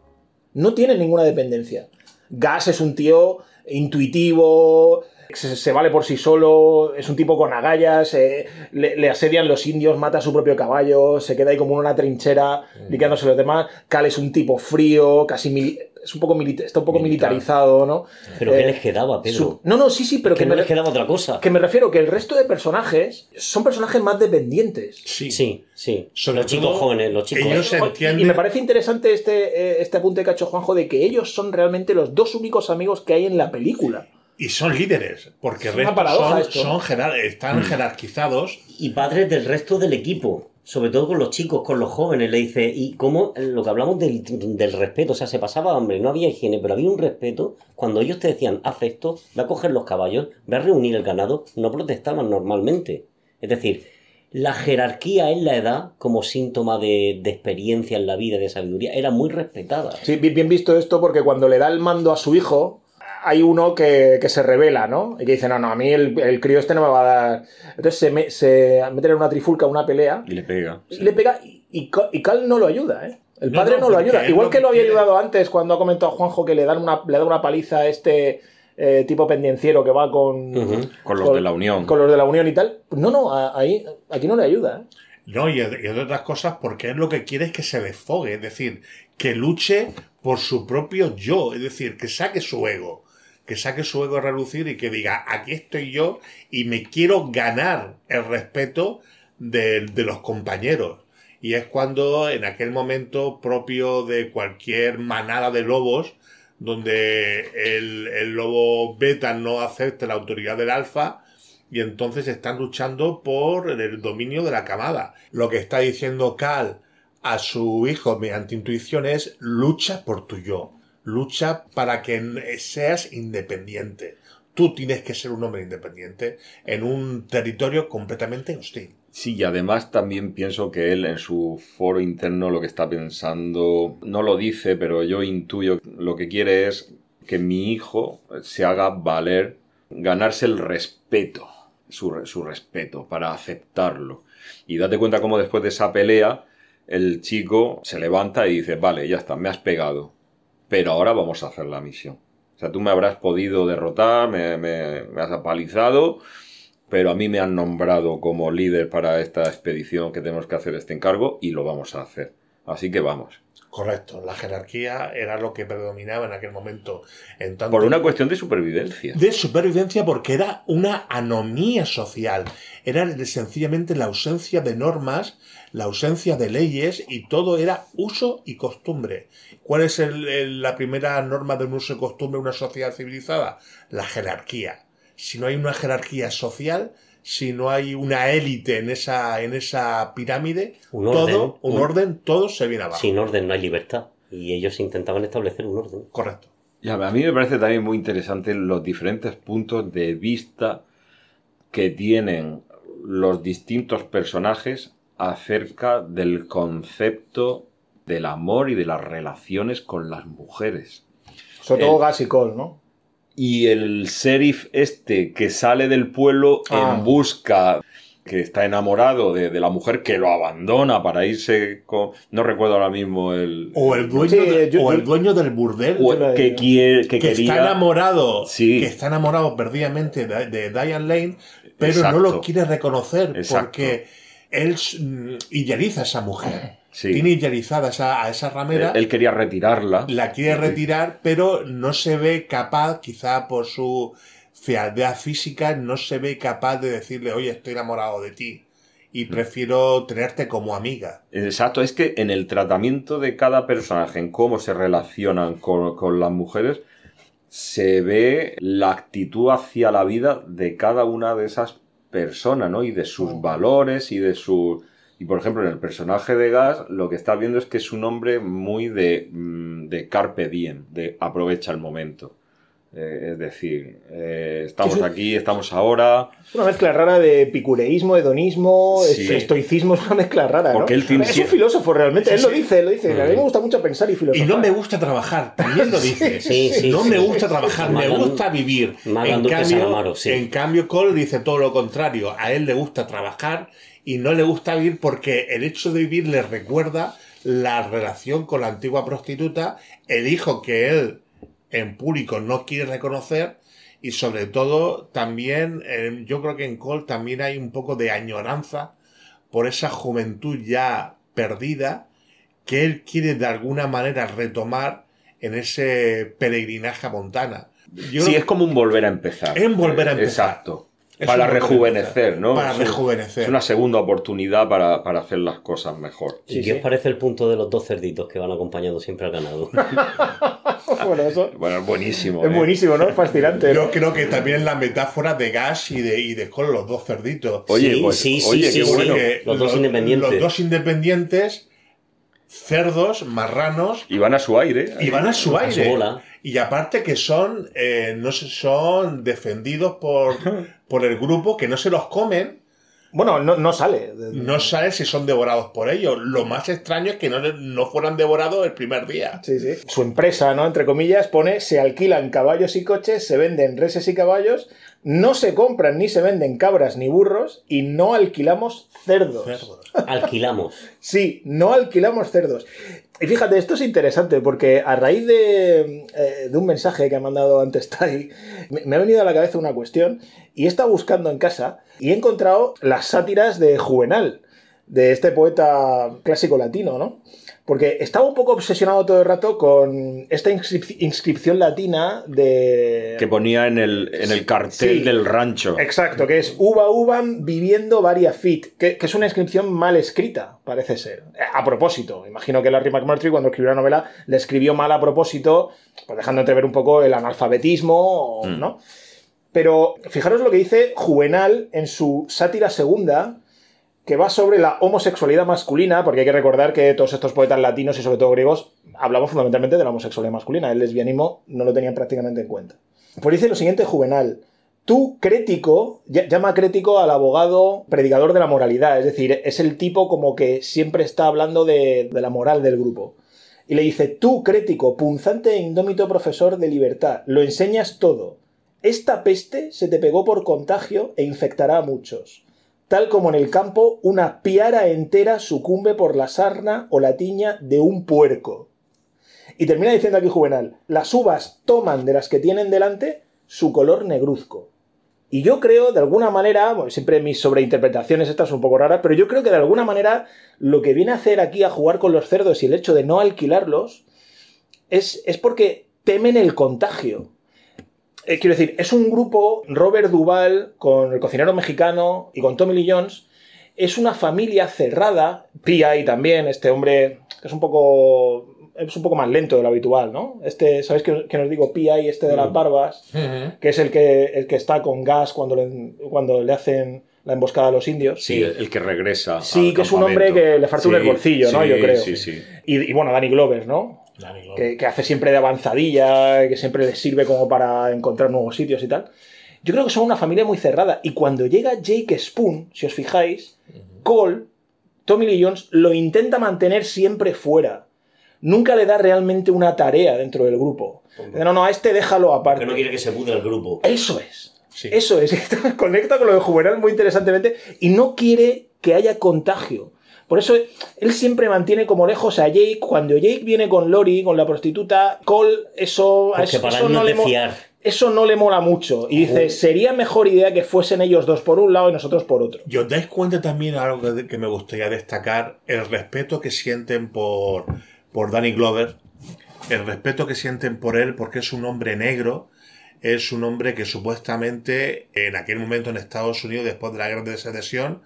No tienen ninguna dependencia. Gas es un tío intuitivo, se, se vale por sí solo, es un tipo con agallas, eh, le, le asedian los indios, mata a su propio caballo, se queda ahí como en una trinchera, liqueándose los demás. Cal es un tipo frío, casi mili- es un poco milita- está un poco Militar. militarizado, ¿no? Pero Eh, ¿qué les quedaba, Pedro? Su- no, no, sí, sí, pero que que, no me, les quedaba otra cosa. que me refiero que el resto de personajes son personajes más dependientes. Sí. Sí, sí. Sobre los chicos jóvenes, los chicos. ellos Y me parece interesante este, eh, este apunte que ha hecho Juanjo de que ellos son realmente los dos únicos amigos que hay en la película. Y son líderes, porque Es el una resto paradoja son, esto. son jerar- están jerarquizados. y padres del resto del equipo, sobre todo con los chicos, con los jóvenes, le dice, y cómo lo que hablamos del, del respeto, o sea, se pasaba hambre, no había higiene, pero había un respeto, cuando ellos te decían, haz esto, ve a coger los caballos, ve a reunir el ganado, no protestaban normalmente. Es decir, la jerarquía en la edad, como síntoma de, de experiencia en la vida, de sabiduría, era muy respetada. Sí, bien visto esto porque cuando le da el mando a su hijo, hay uno que, que se revela, ¿no? Y que dice, no, no, a mí el, el crío este no me va a dar... Entonces se, me- se meten en una trifulca, una pelea, Y le pega. y le pega y, y, Ca- y Cal no lo ayuda, ¿eh? El No, padre no, no, lo ayuda. Igual lo que que lo había ayudado antes cuando ha comentado Juanjo que le dan una, le da una paliza a este eh, tipo pendenciero que va con. Con los de la Unión. con los de la Unión y tal. No, no, a- ahí, aquí no le ayuda, ¿eh? No, y, y otras cosas, porque él lo que quiere es que se desfogue, es decir, que luche por su propio yo, es decir, que saque su ego, que saque su ego a relucir y que diga, aquí estoy yo y me quiero ganar el respeto de, de los compañeros. Y es cuando, en aquel momento propio de cualquier manada de lobos, donde el, lobo beta no acepta la autoridad del alfa, y entonces están luchando por el dominio de la camada. Lo que está diciendo Cal a su hijo mediante intuición es lucha por tu yo, lucha para que seas independiente. Tú tienes que ser un hombre independiente en un territorio completamente hostil. Sí, y además también pienso que él en su foro interno lo que está pensando, no lo dice, pero yo intuyo, lo que quiere es que mi hijo se haga valer, ganarse el respeto, su, su respeto, para aceptarlo. Y date cuenta cómo después de esa pelea, el chico se levanta y dice, vale, ya está, me has pegado, pero ahora vamos a hacer la misión. O sea, tú me habrás podido derrotar, me, me- has apalizado, pero a mí me han nombrado como líder para esta expedición que tenemos que hacer este encargo y lo vamos a hacer. Así que vamos. Correcto, la jerarquía era lo que predominaba en aquel momento. En tanto- Por una cuestión de supervivencia. de supervivencia porque era una anomía social. Era sencillamente la ausencia de normas, la ausencia de leyes y todo era uso y costumbre. ¿Cuál es el- el- la primera norma de un uso y costumbre de una sociedad civilizada? La jerarquía. Si no hay una jerarquía social, si no hay una élite en esa, en esa pirámide, Un orden, todo, un un- orden, todo se viene abajo. Sin orden no hay libertad. Y ellos intentaban establecer un orden. Correcto. Y a mí me parece también muy interesante los diferentes puntos de vista que tienen los distintos personajes acerca del concepto del amor y de las relaciones con las mujeres. Sobre todo Gas y Cole, ¿no? Y el sheriff este que sale del pueblo Ah. en busca, que está enamorado de, de la mujer que lo abandona para irse con... No recuerdo ahora mismo el... O el dueño, Sí, de- yo- o el dueño del burdel. o que, quiere, que, que quería... está enamorado, Sí. que está enamorado perdidamente de, de Diane Lane, pero Exacto. no lo quiere reconocer Exacto. porque él mm, idealiza a esa mujer. Sí. Tiene idealizada a esa, a esa ramera, Él quería retirarla. la quiere retirar, pero no se ve capaz, quizá por su fealdad física, no se ve capaz de decirle, oye, estoy enamorado de ti Mm. y prefiero tenerte como amiga. Exacto, es que en el tratamiento de cada personaje, en cómo se relacionan con, con las mujeres, se ve la actitud hacia la vida de cada una de esas personas, ¿no? Y de sus valores y de su... Y por ejemplo, en el personaje de Gas, lo que estás viendo es que es un hombre muy de, mm, de carpe diem, de aprovecha el momento. Eh, es decir, eh, estamos aquí, estamos ahora, Es una mezcla rara de epicureísmo, hedonismo, Sí. estoicismo, es una mezcla rara, ¿no? Porque él tiene- Es un filósofo realmente, Sí, él lo dice, él lo dice. A mí Mm. me gusta mucho pensar y Y filosofar. no me gusta trabajar, también lo dice. Sí, sí, no sí, me sí. gusta trabajar, me gusta vivir. En cambio, Salamaro, sí. en cambio, Cole dice todo lo contrario. A él le gusta trabajar y no le gusta vivir porque el hecho de vivir le recuerda la relación con la antigua prostituta, el hijo que él en público no quiere reconocer y sobre todo también eh, yo creo que en Cole también hay un poco de añoranza por esa juventud ya perdida que él quiere de alguna manera retomar en ese peregrinaje a Montana. Yo sí, es como un volver a empezar. Es volver a empezar. Exacto. Es para rejuvenecer. ¿no? Para Es rejuvenecer. Es una segunda oportunidad para, para hacer las cosas mejor. ¿Y Sí, qué sí. os parece el punto de los dos cerditos que van acompañando siempre al ganado? bueno, eso Bueno, es buenísimo. es ¿eh? buenísimo, ¿no? Es fascinante. Yo creo que también es la metáfora de Gas y de, y de Cole, los dos cerditos. Oye, Sí, pues, sí, sí, oye, sí, qué sí. bueno. Los dos independientes. Los dos independientes, cerdos, marranos, Y van a su aire. y van a su A su aire. bola. Y aparte que son, eh, no sé, son defendidos por, por el grupo, que no se los comen, Bueno, no, no sale. no sabes si son devorados por ellos. Lo más extraño es que no, no fueran devorados el primer día. Sí, sí. Su empresa, ¿no? Entre comillas, pone se alquilan caballos y coches, se venden reses y caballos, no se compran ni se venden cabras ni burros y no alquilamos cerdos. Cerdos. Alquilamos. Sí, no alquilamos cerdos. Y fíjate, esto es interesante porque a raíz de, eh, de un mensaje que ha mandado antes Tai, me, ha venido a la cabeza una cuestión y he estado buscando en casa y he encontrado las sátiras de Juvenal, de este poeta clásico latino, ¿no? Porque estaba un poco obsesionado todo el rato con esta inscrip- inscripción latina de... Que ponía en el, en el cartel Sí. del rancho. Exacto, que es uva uvam viviendo varia fit, que, que es una inscripción mal escrita, parece ser. A propósito, imagino que Larry McMurtry cuando escribió la novela le escribió mal a propósito, pues dejando entrever un poco el analfabetismo, Mm. ¿no? Pero fijaros lo que dice Juvenal en su sátira segunda, que va sobre la homosexualidad masculina, porque hay que recordar que todos estos poetas latinos y sobre todo griegos hablamos fundamentalmente de la homosexualidad masculina. El lesbianismo no lo tenían prácticamente en cuenta. Pues dice lo siguiente Juvenal. Tú, crético, ll- llama crético al abogado predicador de la moralidad, es decir, es el tipo como que siempre está hablando de, de la moral del grupo. Y le dice, tú, crético, punzante e indómito profesor de libertad, lo enseñas todo. Esta peste se te pegó por contagio e infectará a muchos. Tal como en el campo una piara entera sucumbe por la sarna o la tiña de un puerco. Y termina diciendo aquí Juvenal, las uvas toman de las que tienen delante su color negruzco. Y yo creo, de alguna manera, bueno, siempre mis sobreinterpretaciones estas son un poco raras, pero yo creo que de alguna manera lo que viene a hacer aquí a jugar con los cerdos y el hecho de no alquilarlos es, es porque temen el contagio. Eh, quiero decir, es un grupo, Robert Duval, con el cocinero mexicano y con Tommy Lee Jones, es una familia cerrada, P.I. también, este hombre que es un poco es un poco más lento de lo habitual, ¿no? Este, ¿sabéis que, que os digo P.I. este de las Mm. barbas? que es el que, el que está con gas cuando le, cuando le hacen la emboscada a los indios. Sí, el, que regresa. Sí, que es un hombre que le falta un Sí, herbolcillo, ¿no? sí, Yo creo. Sí, sí. Y, y bueno, Danny Glover, ¿no? Que, que hace siempre de avanzadilla, que siempre les sirve como para encontrar nuevos sitios y tal. Yo creo que son una familia muy cerrada. Y cuando llega Jake Spoon, si os fijáis, Cole, Tommy Lee Jones, lo intenta mantener siempre fuera. Nunca le da realmente una tarea dentro del grupo. No, no, a este déjalo aparte. Porque no quiere que se pudra el grupo. Eso es. Sí. Eso es. Esto conecta con lo de Juvenal muy interesantemente y no quiere que haya contagio. Por eso él siempre mantiene como lejos a Jake. Cuando Jake viene con Lori, con la prostituta, Cole, eso, a eso, para eso él no le de mo- fiar. eso no le mola mucho. Y dice, sería mejor idea que fuesen ellos dos por un lado y nosotros por otro. ¿Y os dais cuenta también algo que, que me gustaría destacar? El respeto que sienten por, por Danny Glover. El respeto que sienten por él porque es un hombre negro. Es un hombre que supuestamente en aquel momento en Estados Unidos, después de la guerra de secesión,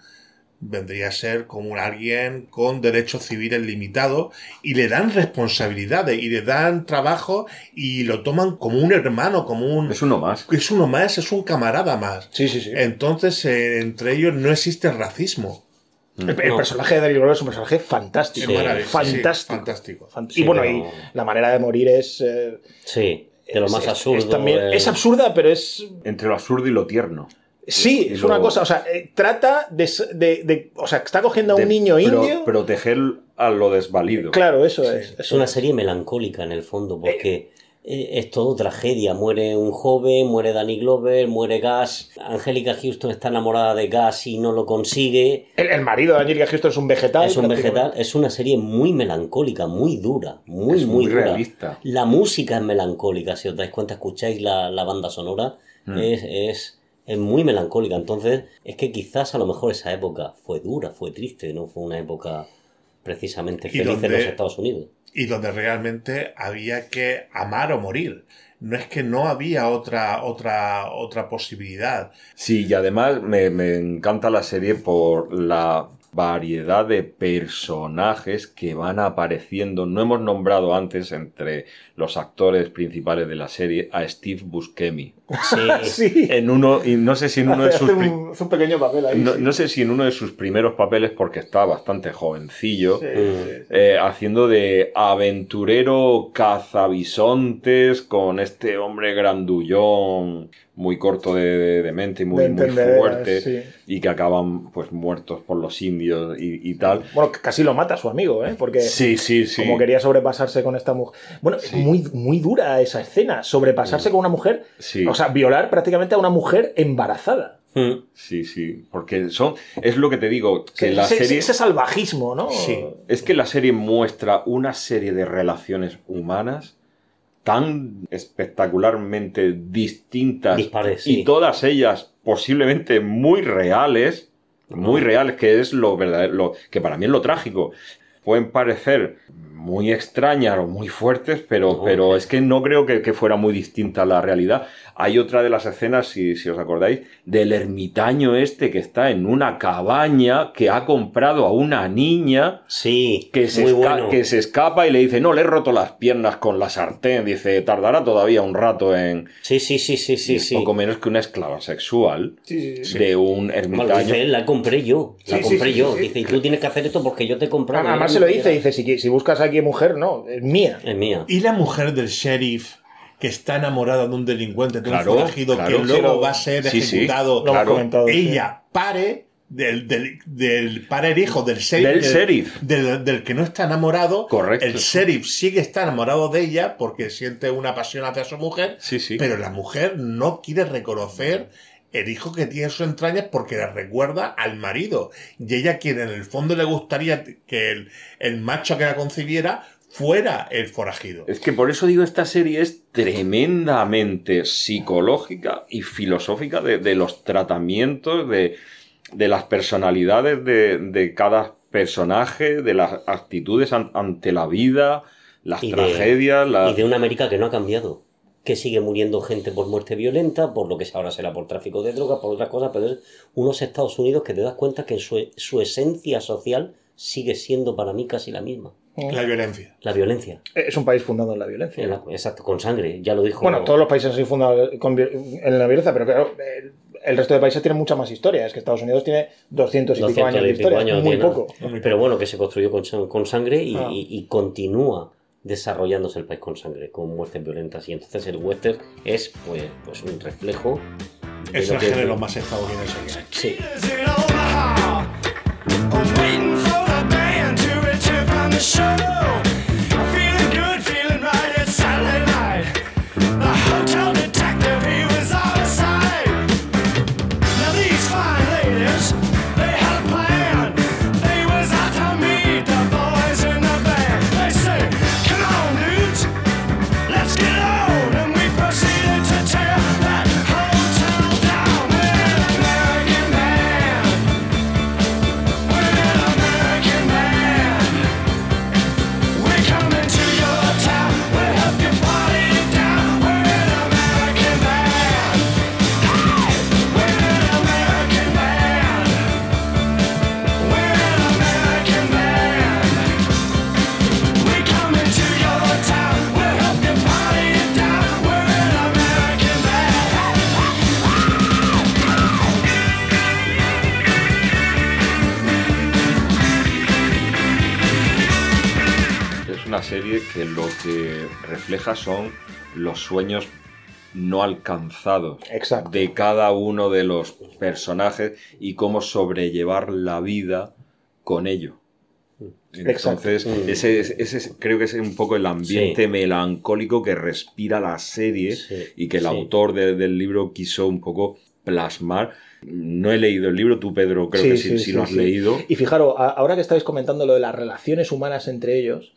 vendría a ser como un alguien con derechos civiles limitados y le dan responsabilidades y le dan trabajo y lo toman como un hermano, como un... Es uno más. Es uno más, es un camarada más. Sí, sí, sí. Entonces, eh, entre ellos no existe racismo. El, el No. personaje de Danny Glover es un personaje fantástico. Sí, maravilloso, sí, fantástico. fantástico. Y bueno, pero- y la manera de morir es. eh, Sí, de lo más es- absurdo. Es, también- eh, es absurda, pero es. Entre lo absurdo y lo tierno. Sí, Y es una cosa. O sea, eh, trata de, de- de- O sea, está cogiendo a un niño pro- indio. proteger a lo desvalido. Claro, eso Sí. es. Es una es. serie melancólica en el fondo, porque eh, es todo tragedia. Muere un joven, muere Danny Glover, muere Gas. Angélica Houston está enamorada de Gas y no lo consigue. El, el marido de Angelica Houston es un vegetal. es un vegetal. Es una serie muy melancólica, muy dura, muy, Es muy, muy dura. realista. La música es melancólica, si os dais cuenta, escucháis la, la banda sonora, Mm. es, es, es muy melancólica. Entonces, es que quizás a lo mejor esa época fue dura, fue triste, no fue una época precisamente feliz en los Estados Unidos. Y donde realmente había que amar o morir. No es que no había otra, otra, otra posibilidad. Sí, y además me, me encanta la serie por la variedad de personajes que van apareciendo. No hemos nombrado antes entre los actores principales de la serie a Steve Buscemi. Sí, Sí. En uno, y no sé si en uno de sus un, pequeño papel ahí. no, sí. no sé si en uno de sus primeros papeles porque está bastante jovencillo. Sí, Mm. eh, haciendo de aventurero cazabisontes con este hombre grandullón, muy corto de, de- de mente y muy, De muy entendederas, fuerte, sí. y que acaban pues muertos por los indios y, y tal. Bueno, casi lo mata su amigo, ¿eh? Porque Sí, sí, sí. como quería sobrepasarse con esta mujer. Bueno, es Sí. muy, muy dura esa escena. Sobrepasarse con una mujer. Sí, O sea, violar prácticamente a una mujer embarazada. Mm. sí, sí. Porque son. Es lo que te digo, que la ese, serie. ese salvajismo, ¿no? Sí. Es que la serie muestra una serie de relaciones humanas tan espectacularmente distintas Dispares, sí. y todas ellas posiblemente muy reales, muy reales, que es lo verdadero, lo, que para mí es lo trágico. Pueden parecer muy extrañas o muy fuertes, pero, No, pero es que no creo que, que fuera muy distinta la realidad. Hay otra de las escenas, si, si os acordáis, del ermitaño este que está en una cabaña que ha comprado a una niña Sí, que se, bueno. que se escapa y le dice, no, le he roto las piernas con la sartén. Dice, tardará todavía un rato en... Sí, sí, sí, sí, sí. es sí. poco menos que una esclava sexual Sí, sí, sí. de un Bueno, ermitaño. dice él, la compré yo. La compré sí, yo. sí, sí. Dice, y tú tienes que hacer esto porque yo te he comprado. Además se lo dice, dice, si, si buscas aquí mujer, no, es mía. Es mía. Y la mujer del sheriff que está enamorada de un delincuente, de Claro, un forajido claro. que Sí, luego lo- va a ser sí, sí. ejecutado. Hemos Claro. comentado. sí. Ella pare del, del, del pare el hijo del sheriff. Del sheriff. Del, del que no está enamorado. Correcto. El sheriff sigue está enamorado de ella porque siente una pasión hacia su mujer. Sí, sí. Pero la mujer no quiere reconocer el hijo que tiene en sus entrañas porque le recuerda al marido. Y ella quien en el fondo le gustaría que el, el macho que la concibiera fuera el forajido. Es que por eso digo, esta serie es tremendamente psicológica y filosófica de, de los tratamientos, de, de las personalidades de, de cada personaje, de las actitudes an- ante la vida, las Y de- tragedias, las... Y de una América que no ha cambiado. Que sigue muriendo gente por muerte violenta, por lo que ahora será por tráfico de drogas, por otras cosas, pero es unos Estados Unidos que te das cuenta que en su, su esencia social sigue siendo para mí casi la misma. La violencia. La violencia. Es un país fundado en la violencia. En la- exacto, con sangre, ya lo dijo. Bueno, todos los países han fundado con vi- en la violencia, pero claro, el, el resto de países tienen mucha más historia. Es que Estados Unidos tiene 200 y pico 200 años de historia. años muy poco. Pero bueno, que se construyó con, con sangre y, Ah. y- y continúa desarrollándose el país con sangre, con muertes violentas. Y entonces el western es pues, pues un reflejo. de Es el género más estadounidense. Sí. Que refleja son los sueños no alcanzados Exacto. de cada uno de los personajes y cómo sobrellevar la vida con ello. Entonces. Mm. ese, es- ese es- creo que es un poco el ambiente Sí. melancólico que respira la serie Sí, y que el sí. autor de- del libro quiso un poco plasmar. No he leído el libro, tú Pedro creo que sí, lo has leído. Y fijaros, ahora que estáis comentando lo de las relaciones humanas entre ellos,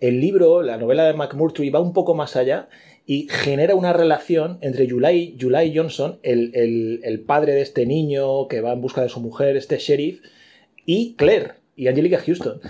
el libro, la novela de McMurtry va un poco más allá y genera una relación entre July, July Johnson, el, el- el padre de este niño que va en busca de su mujer, este sheriff, y Claire y Angelica Houston.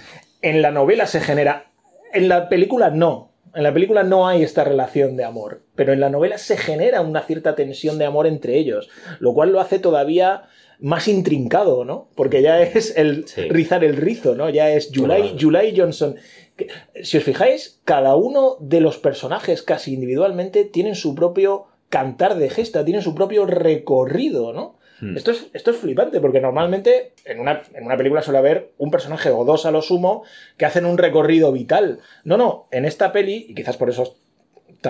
En la novela se genera, en la película no. En la película no hay esta relación de amor, pero en la novela se genera una cierta tensión de amor entre ellos, lo cual lo hace todavía más intrincado, ¿no? Porque ya es el Sí. rizar el rizo, ¿no? Ya es July, Johnson. Que, Si os fijáis, cada uno de los personajes, casi individualmente, tienen su propio cantar de gesta, tienen su propio recorrido, ¿no? Hmm. Esto es, esto es flipante, porque normalmente en una, en una película suele haber un personaje o dos a lo sumo que hacen un recorrido vital. No, no, en esta peli, y quizás por eso es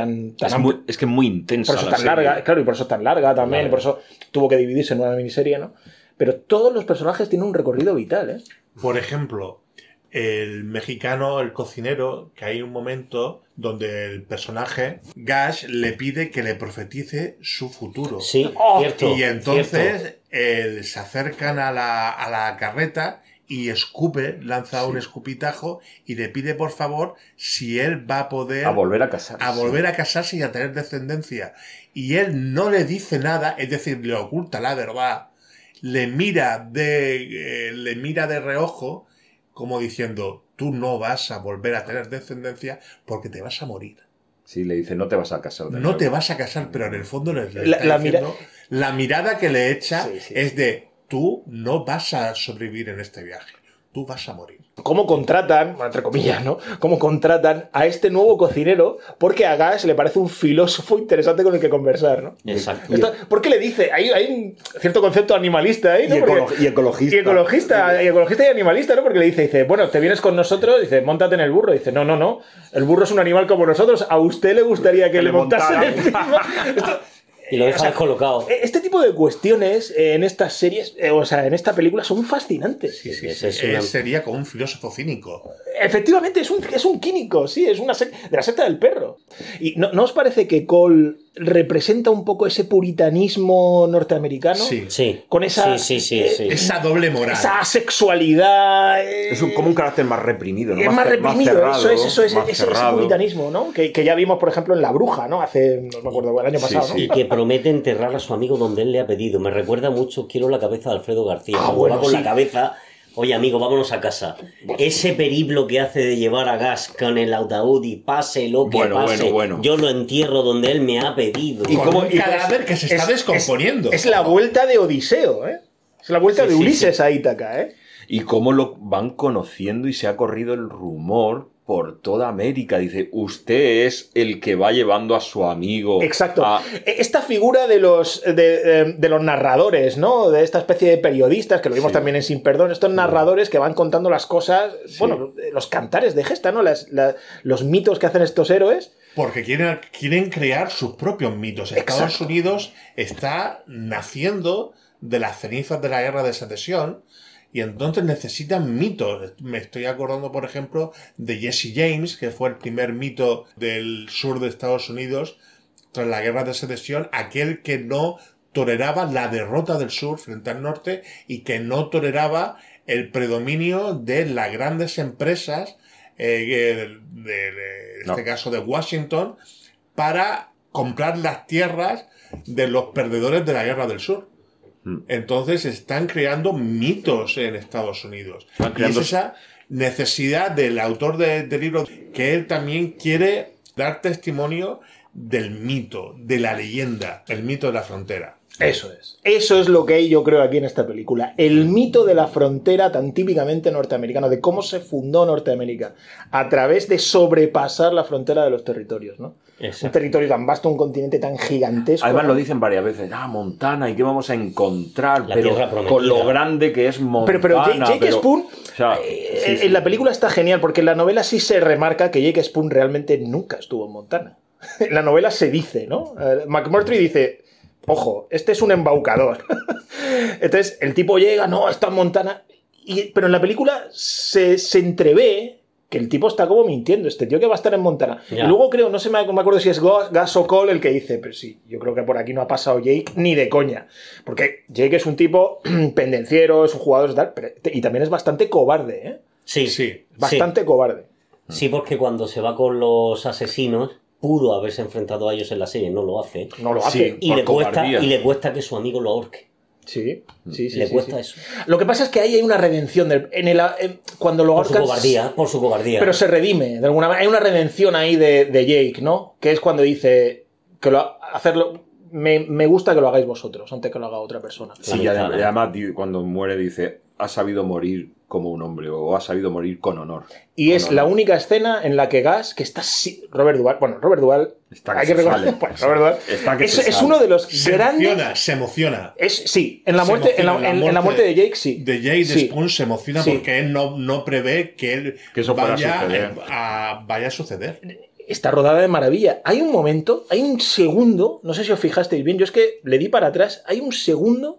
tan, tan Es, muy- es que es muy intensa. por eso la tan serie. larga, claro, y por eso tan larga también, y por eso tuvo que dividirse en una miniserie, ¿no? Pero todos los personajes tienen un recorrido vital, ¿eh? Por ejemplo, el mexicano, el cocinero, que hay un momento donde el personaje, Gash, le pide que le profetice su futuro. Sí, Oh, cierto. y entonces cierto. él- se acercan a la, a la carreta y escupe, lanza un escupitajo y le pide por favor si él va a poder A volver a casarse. a volver a casarse y a tener descendencia. Y él no le dice nada, es decir, le oculta la verdad, le mira de, eh, le mira de reojo, como diciendo, tú no vas a volver a tener descendencia porque te vas a morir. Sí, le dice, no te vas a casar. de No nuevo". te vas a casar, pero en el fondo le, le La- está la diciendo- la mirada que le echa Sí, sí. es de, tú no vas a sobrevivir en este viaje, tú vas a morir. cómo contratan, entre comillas, ¿no? Cómo contratan a este nuevo cocinero porque a Gash le parece un filósofo interesante con el que conversar, ¿no? Exacto. Esto- ¿Por qué le dice? Hay, hay un cierto concepto animalista ahí, Y, ¿no? Porque- ecolo- y ecologista. y ecologista, y ecologista y animalista, ¿no? Porque le dice, dice, bueno, te vienes con nosotros, dice, montate en el burro. Dice, no, no, no, el burro es un animal como nosotros, a usted le gustaría que, Que le le montasen encima. Y lo deja o sea, descolocado. eh, Este tipo de cuestiones eh, en estas series, eh, o sea, en esta película son fascinantes. Sí, sí, Ese es una- sería como un filósofo cínico. Efectivamente, es un, es un químico, sí, es una de la secta del perro. ¿Y no, no os parece que Cole representa un poco ese puritanismo norteamericano? Sí. Sí. Con esa- Sí, sí, sí. eh, sí. Esa doble moral. Esa sexualidad. eh, Es un- como un carácter más reprimido, ¿no? es más ce- reprimido, cerrado, eso es, eso es, más ese, puritanismo, ¿no? Que, que ya vimos, por ejemplo, en La Bruja, ¿no? Hace, no me acuerdo, el año Sí, pasado, sí. Y ¿no? que promete enterrar a su amigo donde él le ha pedido. Me recuerda mucho, quiero la cabeza de Alfredo García. Ah, bueno, va con sí. la cabeza, oye amigo, vámonos a casa. Ese periplo que hace de llevar a Gas con el ataúd y pase lo que Bueno, pase, bueno, bueno. yo lo entierro donde él me ha pedido. Y un y- cadáver que se está es- descomponiendo. Es la vuelta de Odiseo, ¿eh? Es la vuelta Sí, de sí, Ulises a Ítaca, ¿eh? Y cómo lo van conociendo y se ha corrido el rumor por toda América. Dice, usted es el que va llevando a su amigo. Exacto. a- Esta figura de los, de, de los narradores, ¿no? De esta especie de periodistas, que lo vimos Sí. también en Sin Perdón, estos narradores que van contando las cosas, bueno, los cantares de gesta, ¿no? Las- la- los mitos que hacen estos héroes. Porque quieren, quieren crear sus propios mitos. Estados. Unidos está naciendo de las cenizas de la guerra de secesión y entonces necesitan mitos. Me estoy acordando, por ejemplo, de Jesse James, que fue el primer mito del sur de Estados Unidos tras la guerra de secesión, aquel que no toleraba la derrota del sur frente al norte y que no toleraba el predominio de las grandes empresas, eh, de, de- de No. este caso de Washington, para comprar las tierras de los perdedores de la guerra del sur. Mm. Entonces están creando mitos en Estados Unidos. Están Y es esa necesidad del autor de- del libro que él también quiere dar testimonio del mito, de la leyenda, el mito de la frontera. Eso es. Eso es lo que hay, yo creo, aquí en esta película. El mito de la frontera tan típicamente norteamericano, de cómo se fundó Norteamérica, a través de sobrepasar la frontera de los territorios, ¿no? Un territorio tan vasto, un continente tan gigantesco. Además ¿no? lo dicen varias veces, ah, Montana, ¿y qué vamos a encontrar? La pero con lo grande que es Montana. Pero, pero Jake, Jake pero- Spoon, o sea, eh, sí, sí. en la película está genial, porque en la novela sí se remarca que Jake Spoon realmente nunca estuvo en Montana. En la novela se dice, ¿no? Eh, McMurtry dice, ojo, este es un embaucador. Entonces, el tipo llega, no, está en Montana, y, pero en la película se, se entrevé que el tipo está como mintiendo, este tío que va a estar en Montana. Ya. Y luego creo, no sé, me me acuerdo si es Gas o Cole el que dice, pero sí, yo creo que por aquí no ha pasado Jake ni de coña. Porque Jake es un tipo pendenciero, es un jugador tal, pero- y también es bastante cobarde, ¿eh? Sí, Sí. Bastante cobarde. Sí, porque cuando se va con los asesinos, pudo haberse enfrentado a ellos en la serie, no lo hace. No lo Sí. hace. Y le, cuesta, cobardía. y le cuesta que su amigo lo ahorque. Sí, sí, sí. le sí, cuesta sí. eso. Lo que pasa es que ahí hay una redención. del- en el, en- cuando lo Por su cobardía, por su cobardía. Pero se redime, de alguna manera. Hay una redención ahí de, de Jake, ¿no? Que es cuando dice que lo, hacerlo. Me, me gusta que lo hagáis vosotros antes que lo haga otra persona. Sí, y además cuando muere dice, ha sabido morir como un hombre o ha sabido morir con honor. Y es la única escena en la que Gas, que está. si- Robert Duval. Bueno, Robert Duval. Está que hay que reconocer. sale. pues, Robert Duval. Está que Es, uno de los Se grandes. emociona, se emociona. Es, sí, en la Se muerte, en la, emociona, en- la en la muerte de Jake, sí. De Jay Sí. Spoon se emociona Sí. porque él no, no prevé que él Que eso a vaya, suceder. a, vaya a suceder. está rodada de maravilla. Hay un momento, hay un segundo, no sé si os fijasteis bien, yo es que le di para atrás, hay un segundo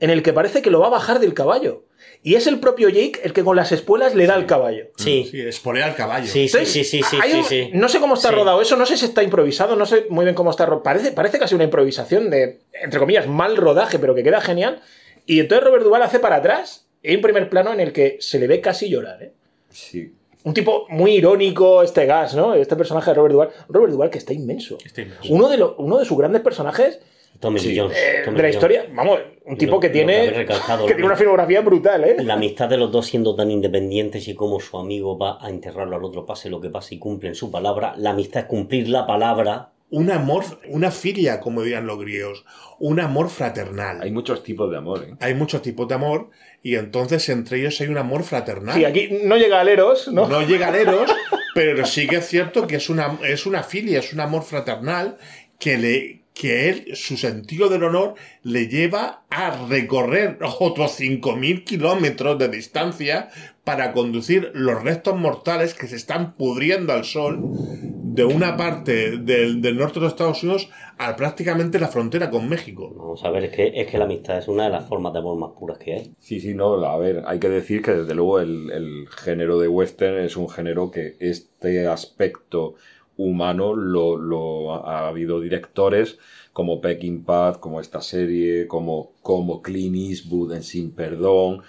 en el que parece que lo va a bajar del caballo. Y es el propio Jake el que con las espuelas le da al caballo. Sí, Sí, espolea al caballo. sí, sí, Entonces, sí, sí, sí, sí, un- sí. No sé cómo está Sí. rodado eso, no sé si está improvisado, no sé muy bien cómo está rodado. Parece, parece casi una improvisación de, entre comillas, mal rodaje, pero que queda genial. Y entonces Robert Duval hace para atrás y hay un primer plano en el que se le ve casi llorar. ¿eh? Sí. Un tipo muy irónico, este gas, ¿no? Este personaje de Robert Duval. Robert Duval que está inmenso. Está inmenso. Uno de, lo- uno de sus grandes personajes Tommy Sí. Jones. eh, Tommy de la historia. Vamos, un tipo Lo- que tiene. que tiene una filmografía brutal, ¿eh? La amistad de los dos siendo tan independientes y como su amigo va a enterrarlo al otro, pase lo que pase y cumplen su palabra. La amistad es cumplir la palabra. Un amor, una filia, como dirían los griegos. Un amor fraternal. Hay muchos tipos de amor, ¿eh? Hay muchos tipos de amor y entonces entre ellos hay un amor fraternal. Sí, aquí no llega a Leros, ¿no? No llega a Eros, pero sí que es cierto que es una, es una filia, es un amor fraternal que le que él, su sentido del honor, le lleva a recorrer otros 5.000 kilómetros de distancia para conducir los restos mortales que se están pudriendo al sol de una parte del, del norte de los Estados Unidos a prácticamente la frontera con México. Vamos a ver, es que, es que la amistad es una de las formas de amor más puras que hay. Sí, sí, no, a ver, hay que decir que desde luego el, el género de western es un género que este aspecto humano lo, lo ha habido directores como Peckinpah, como esta serie, como, como Clint Eastwood en Sin Perdón,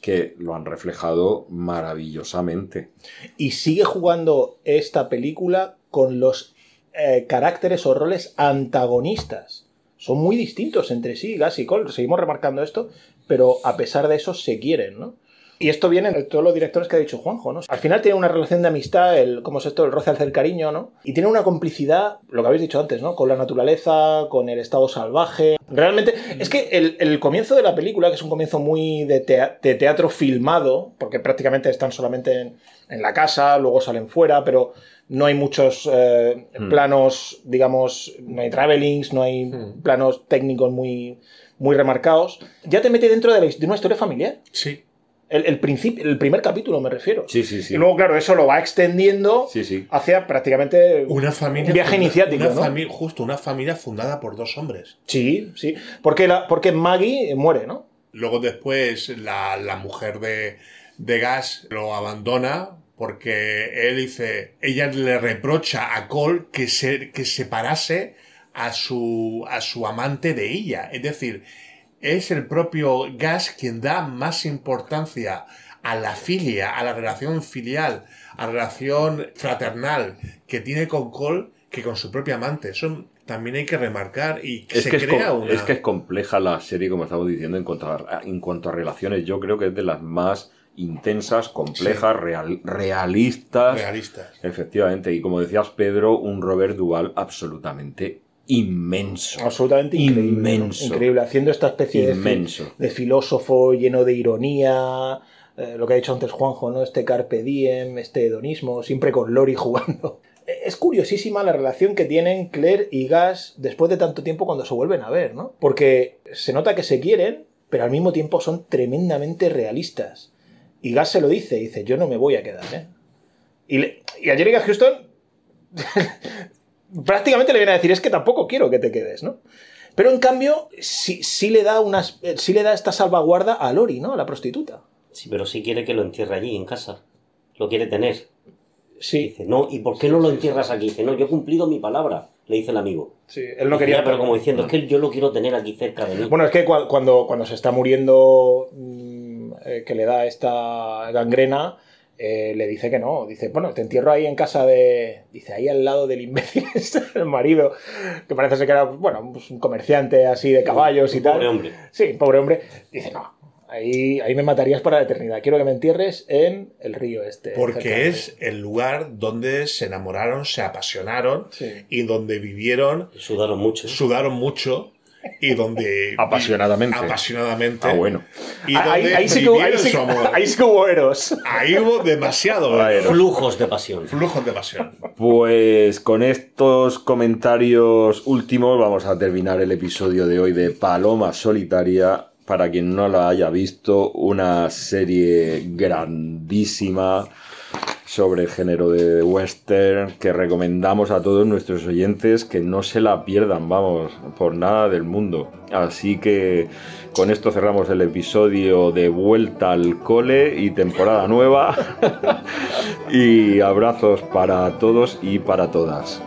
que lo han reflejado maravillosamente. Y sigue jugando esta película con los eh, caracteres o roles antagonistas. Son muy distintos entre sí, Gas y Cole. Seguimos remarcando esto, pero a pesar de eso se quieren, ¿no? Y esto viene de todos los directores que ha dicho Juanjo, ¿no? Al final tiene una relación de amistad, el, ¿cómo es esto? El roce al hacer cariño, ¿no? Y tiene una complicidad, lo que habéis dicho antes, ¿no? Con la naturaleza, con el estado salvaje. Realmente, es que el, el comienzo de la película, que es un comienzo muy de, tea- de teatro filmado, porque prácticamente están solamente en, en la casa, luego salen fuera, pero no hay muchos eh, Hmm. planos, digamos, no hay travelings, no hay Hmm. planos técnicos muy, muy remarcados. Ya te mete dentro de, la de una historia familiar. Sí. El, el, principio, el primer capítulo, me refiero. Sí, sí, sí. Y luego, claro, eso lo va extendiendo Sí, sí. hacia prácticamente Una familia. un viaje funda- iniciático, una ¿no? fami- justo, una familia fundada por dos hombres. Sí, sí. Porque, la, porque Maggie muere, ¿no? Luego después la, la mujer de, de Gas lo abandona porque él dice, ella le reprocha a Cole que, se, que separase a su, a su amante de ella. Es decir, es el propio Gas quien da más importancia a la filia, a la relación filial, a la relación fraternal que tiene con Cole que con su propia amante. Eso también hay que remarcar y Es se que es, crea com- una... es que es compleja la serie, como estamos diciendo, en cuanto a, en cuanto a relaciones. Yo creo que es de las más intensas, complejas, real- realistas. realista. Efectivamente. Y como decías, Pedro, un Robert Duval absolutamente inmenso. Absolutamente increíble. Inmenso. Increíble. Haciendo esta especie de, filósofo lleno de ironía. eh, lo que ha dicho antes Juanjo, ¿no? Este carpe diem, este hedonismo, siempre con Lori jugando. Es curiosísima la relación que tienen Claire y Gas después de tanto tiempo cuando se vuelven a ver, ¿no? Porque se nota que se quieren, pero al mismo tiempo son tremendamente realistas. Y Gas se lo dice, dice, yo no me voy a quedar, ¿eh? Y, le- y a Jerica Houston prácticamente le viene a decir, es que tampoco quiero que te quedes, ¿no? Pero en cambio, sí, sí le da unas, eh, sí le da esta salvaguarda a Lori, ¿no? A la prostituta. Sí, pero sí quiere que lo entierre allí, en casa. Lo quiere tener. Sí, Dice, no, ¿y por qué no lo entierras aquí? Dice, no, yo he cumplido mi palabra, le dice el amigo. sí, él no Dice, quería. "Ya, pero como diciendo, es que yo lo quiero tener aquí cerca de mí. Bueno, es que cua- cuando, cuando se está muriendo, mm, eh, que le da esta gangrena, eh, le dice que no. Dice, bueno, te entierro ahí en casa de. Dice, ahí al lado del imbécil, está el marido, que parece ser que era, bueno, pues un comerciante así de caballos y tal. Pobre hombre. Sí, pobre hombre. Dice, no, ahí, ahí me matarías para la eternidad. Quiero que me entierres en el río este. Porque es el lugar donde se enamoraron, se apasionaron Sí. y donde vivieron, Sudaron mucho. sudaron mucho y donde... Apasionadamente. Apasionadamente. Ah, bueno. Y Ahí, donde ahí sí que, hubo- ahí, sí, ahí sí que hubo eros. Ahí hubo demasiado Ah, Eros. Flujos de pasión. flujos de pasión. Pues con estos comentarios últimos vamos a terminar el episodio de hoy de Paloma Solitaria. Para quien no la haya visto, una serie grandísima sobre el género de western que recomendamos a todos nuestros oyentes que no se la pierdan, vamos, por nada del mundo. Así que con esto cerramos el episodio de Vuelta al Cole y temporada nueva. y abrazos para todos y para todas.